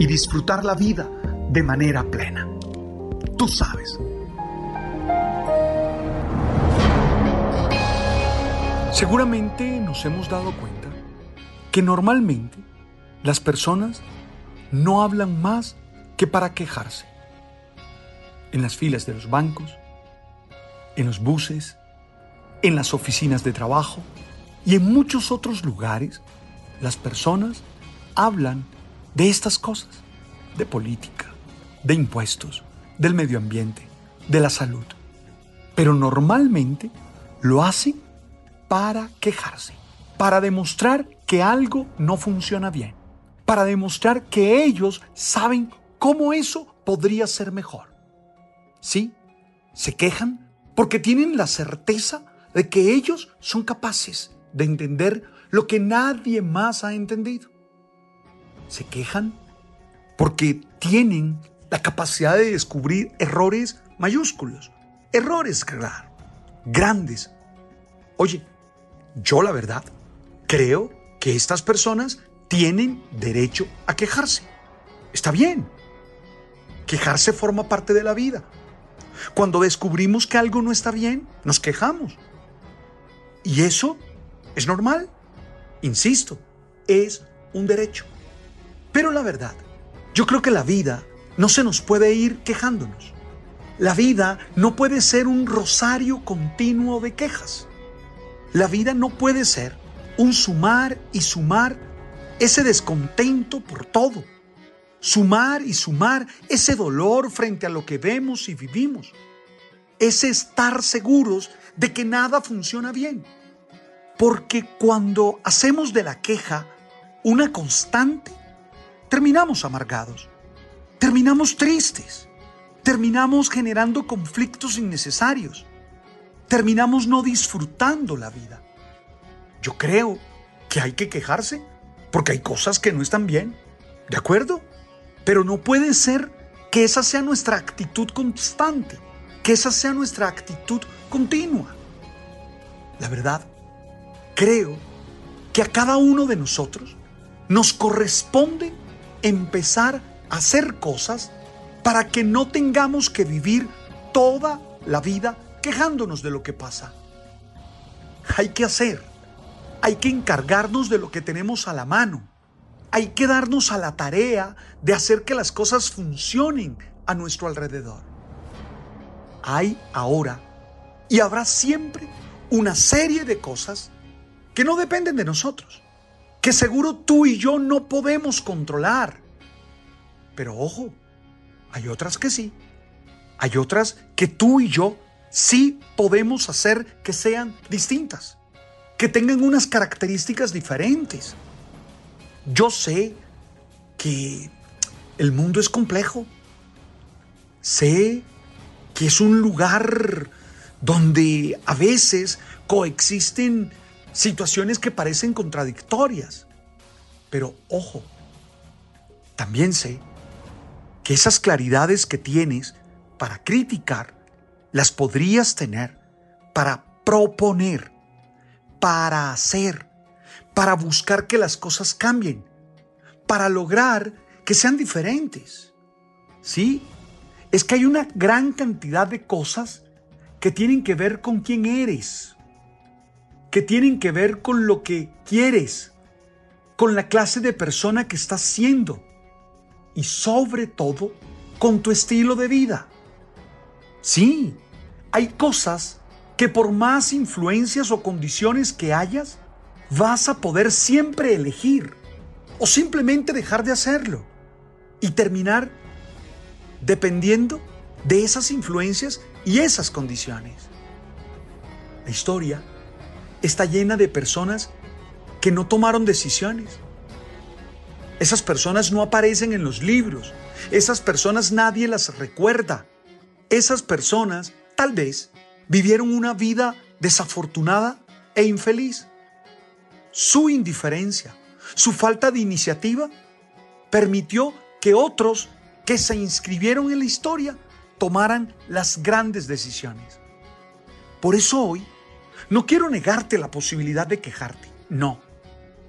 y disfrutar la vida de manera plena. Tú sabes. Seguramente nos hemos dado cuenta que normalmente las personas no hablan más que para quejarse. En las filas de los bancos, en los buses, en las oficinas de trabajo y en muchos otros lugares, las personas hablan de estas cosas, de política, de impuestos, del medio ambiente, de la salud. Pero normalmente lo hacen para quejarse, para demostrar que algo no funciona bien, para demostrar que ellos saben cómo eso podría ser mejor. Sí, se quejan porque tienen la certeza de que ellos son capaces de entender lo que nadie más ha entendido. Se quejan porque tienen la capacidad de descubrir errores mayúsculos, errores, claro, grandes. Oye, yo la verdad creo que estas personas tienen derecho a quejarse. Está bien. Quejarse forma parte de la vida. Cuando descubrimos que algo no está bien, nos quejamos. Y eso es normal. Insisto, es un derecho. Pero la verdad, yo creo que la vida no se nos puede ir quejándonos. La vida no puede ser un rosario continuo de quejas. La vida no puede ser un sumar y sumar ese descontento por todo. Sumar y sumar ese dolor frente a lo que vemos y vivimos. Ese estar seguros de que nada funciona bien. Porque cuando hacemos de la queja una constante, terminamos amargados, terminamos tristes, terminamos generando conflictos innecesarios, terminamos no disfrutando la vida. Yo creo que hay que quejarse porque hay cosas que no están bien, ¿de acuerdo? Pero no puede ser que esa sea nuestra actitud constante, que esa sea nuestra actitud continua. La verdad, creo que a cada uno de nosotros nos corresponde empezar a hacer cosas para que no tengamos que vivir toda la vida quejándonos de lo que pasa. Hay que hacer, hay que encargarnos de lo que tenemos a la mano. Hay que darnos a la tarea de hacer que las cosas funcionen a nuestro alrededor. Hay ahora y habrá siempre una serie de cosas que no dependen de nosotros, que seguro tú y yo no podemos controlar. Pero ojo, hay otras que sí. Hay otras que tú y yo sí podemos hacer que sean distintas, que tengan unas características diferentes. Yo sé que el mundo es complejo. Sé que es un lugar donde a veces coexisten situaciones que parecen contradictorias. Pero ojo, también sé que esas claridades que tienes para criticar las podrías tener para proponer, para hacer, para buscar que las cosas cambien, para lograr que sean diferentes. ¿Sí? Es que hay una gran cantidad de cosas que tienen que ver con quién eres, que tienen que ver con lo que quieres, con la clase de persona que estás siendo y sobre todo con tu estilo de vida. Sí, hay cosas que por más influencias o condiciones que hayas, vas a poder siempre elegir o simplemente dejar de hacerlo y terminar dependiendo de esas influencias y esas condiciones. La historia está llena de personas que no tomaron decisiones. Esas personas no aparecen en los libros. Esas personas nadie las recuerda. Esas personas tal vez vivieron una vida desafortunada e infeliz. Su indiferencia, su falta de iniciativa, permitió que otros que se inscribieron en la historia tomaran las grandes decisiones. Por eso hoy no quiero negarte la posibilidad de quejarte, no.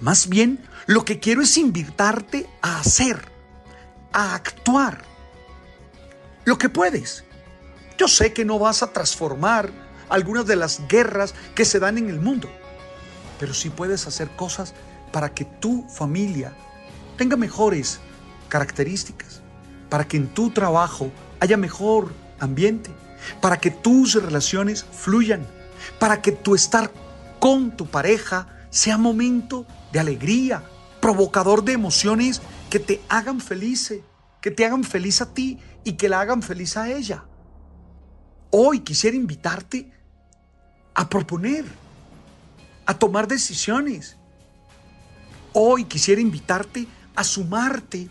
Más bien, lo que quiero es invitarte a hacer, a actuar lo que puedes. Yo sé que no vas a transformar algunas de las guerras que se dan en el mundo, pero sí puedes hacer cosas para que tu familia tenga mejores características, para que en tu trabajo haya mejor ambiente, para que tus relaciones fluyan, para que tu estar con tu pareja sea momento de alegría, provocador de emociones que te hagan feliz, que te hagan feliz a ti y que la hagan feliz a ella. Hoy quisiera invitarte a proponer, a tomar decisiones. Hoy quisiera invitarte a sumarte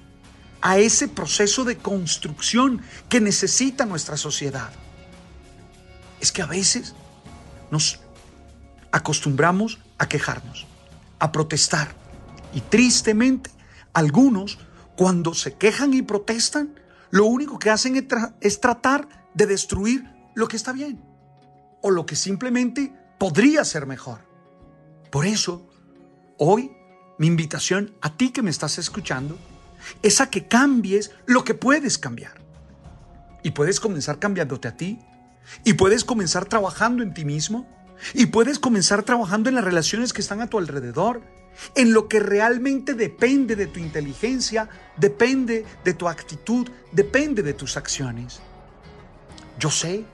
a ese proceso de construcción que necesita nuestra sociedad. Es que a veces nos acostumbramos a quejarnos, a protestar. Y tristemente, algunos, cuando se quejan y protestan, lo único que hacen es, tratar de destruir lo que está bien o lo que simplemente podría ser mejor. Por eso, hoy mi invitación a ti que me estás escuchando es a que cambies lo que puedes cambiar. Y puedes comenzar cambiándote a ti. Y puedes comenzar trabajando en ti mismo. Y puedes comenzar trabajando en las relaciones que están a tu alrededor. En lo que realmente depende de tu inteligencia, depende de tu actitud, depende de tus acciones. Yo sé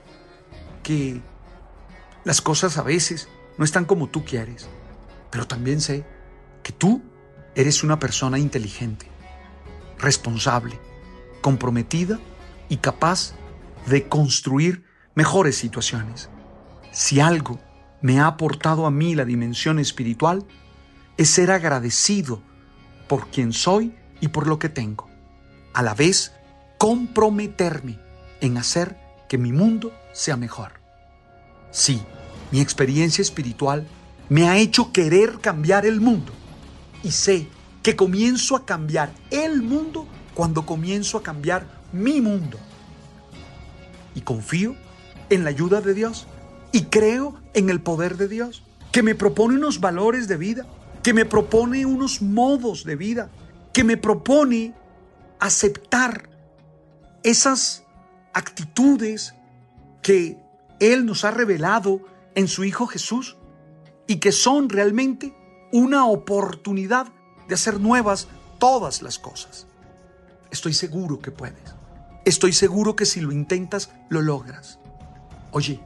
que las cosas a veces no están como tú quieres, pero también sé que tú eres una persona inteligente responsable, comprometida y capaz de construir mejores situaciones. Si algo me ha aportado a mí la dimensión espiritual, es ser agradecido por quien soy y por lo que tengo. A la vez, comprometerme en hacer que mi mundo sea mejor. Sí, mi experiencia espiritual me ha hecho querer cambiar el mundo y sé que comienzo a cambiar el mundo cuando comienzo a cambiar mi mundo. Y confío en la ayuda de Dios y creo en el poder de Dios, que me propone unos valores de vida, que me propone unos modos de vida, que me propone aceptar esas actitudes que Él nos ha revelado en su Hijo Jesús y que son realmente una oportunidad de hacer nuevas todas las cosas. Estoy seguro que puedes. Estoy seguro que si lo intentas, lo logras. Oye,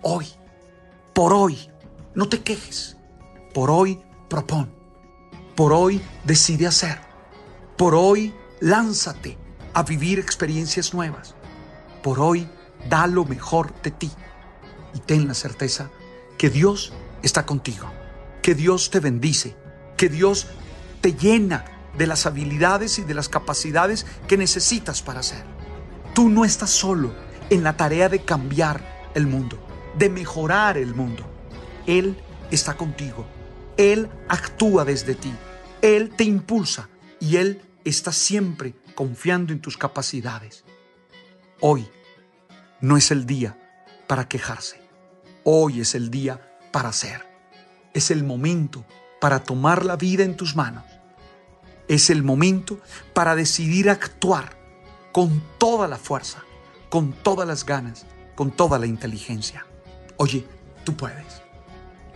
hoy, por hoy, no te quejes. Por hoy, propón. Por hoy, decide hacer. Por hoy, lánzate a vivir experiencias nuevas. Por hoy, da lo mejor de ti. Y ten la certeza que Dios está contigo. Que Dios te bendice. Que Dios te llena de las habilidades y de las capacidades que necesitas para hacer. Tú no estás solo en la tarea de cambiar el mundo, de mejorar el mundo. Él está contigo. Él actúa desde ti. Él te impulsa y Él está siempre confiando en tus capacidades. Hoy no es el día para quejarse. Hoy es el día para hacer. Es el momento para tomar la vida en tus manos. Es el momento para decidir actuar con toda la fuerza, con todas las ganas, con toda la inteligencia. Oye, tú puedes.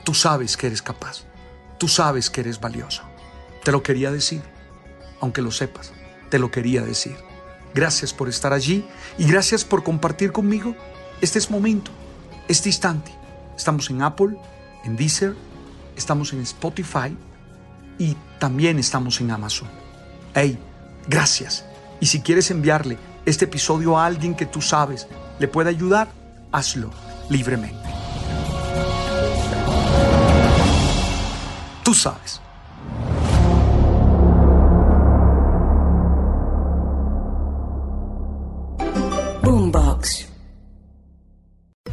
Tú sabes que eres capaz. Tú sabes que eres valioso. Te lo quería decir, aunque lo sepas, te lo quería decir. Gracias por estar allí y gracias por compartir conmigo Este es momento, este instante. Estamos en Apple, en Deezer, estamos en Spotify y también estamos en Amazon. Hey, gracias. Y si quieres enviarle este episodio a alguien que tú sabes le puede ayudar, hazlo libremente. Tú sabes.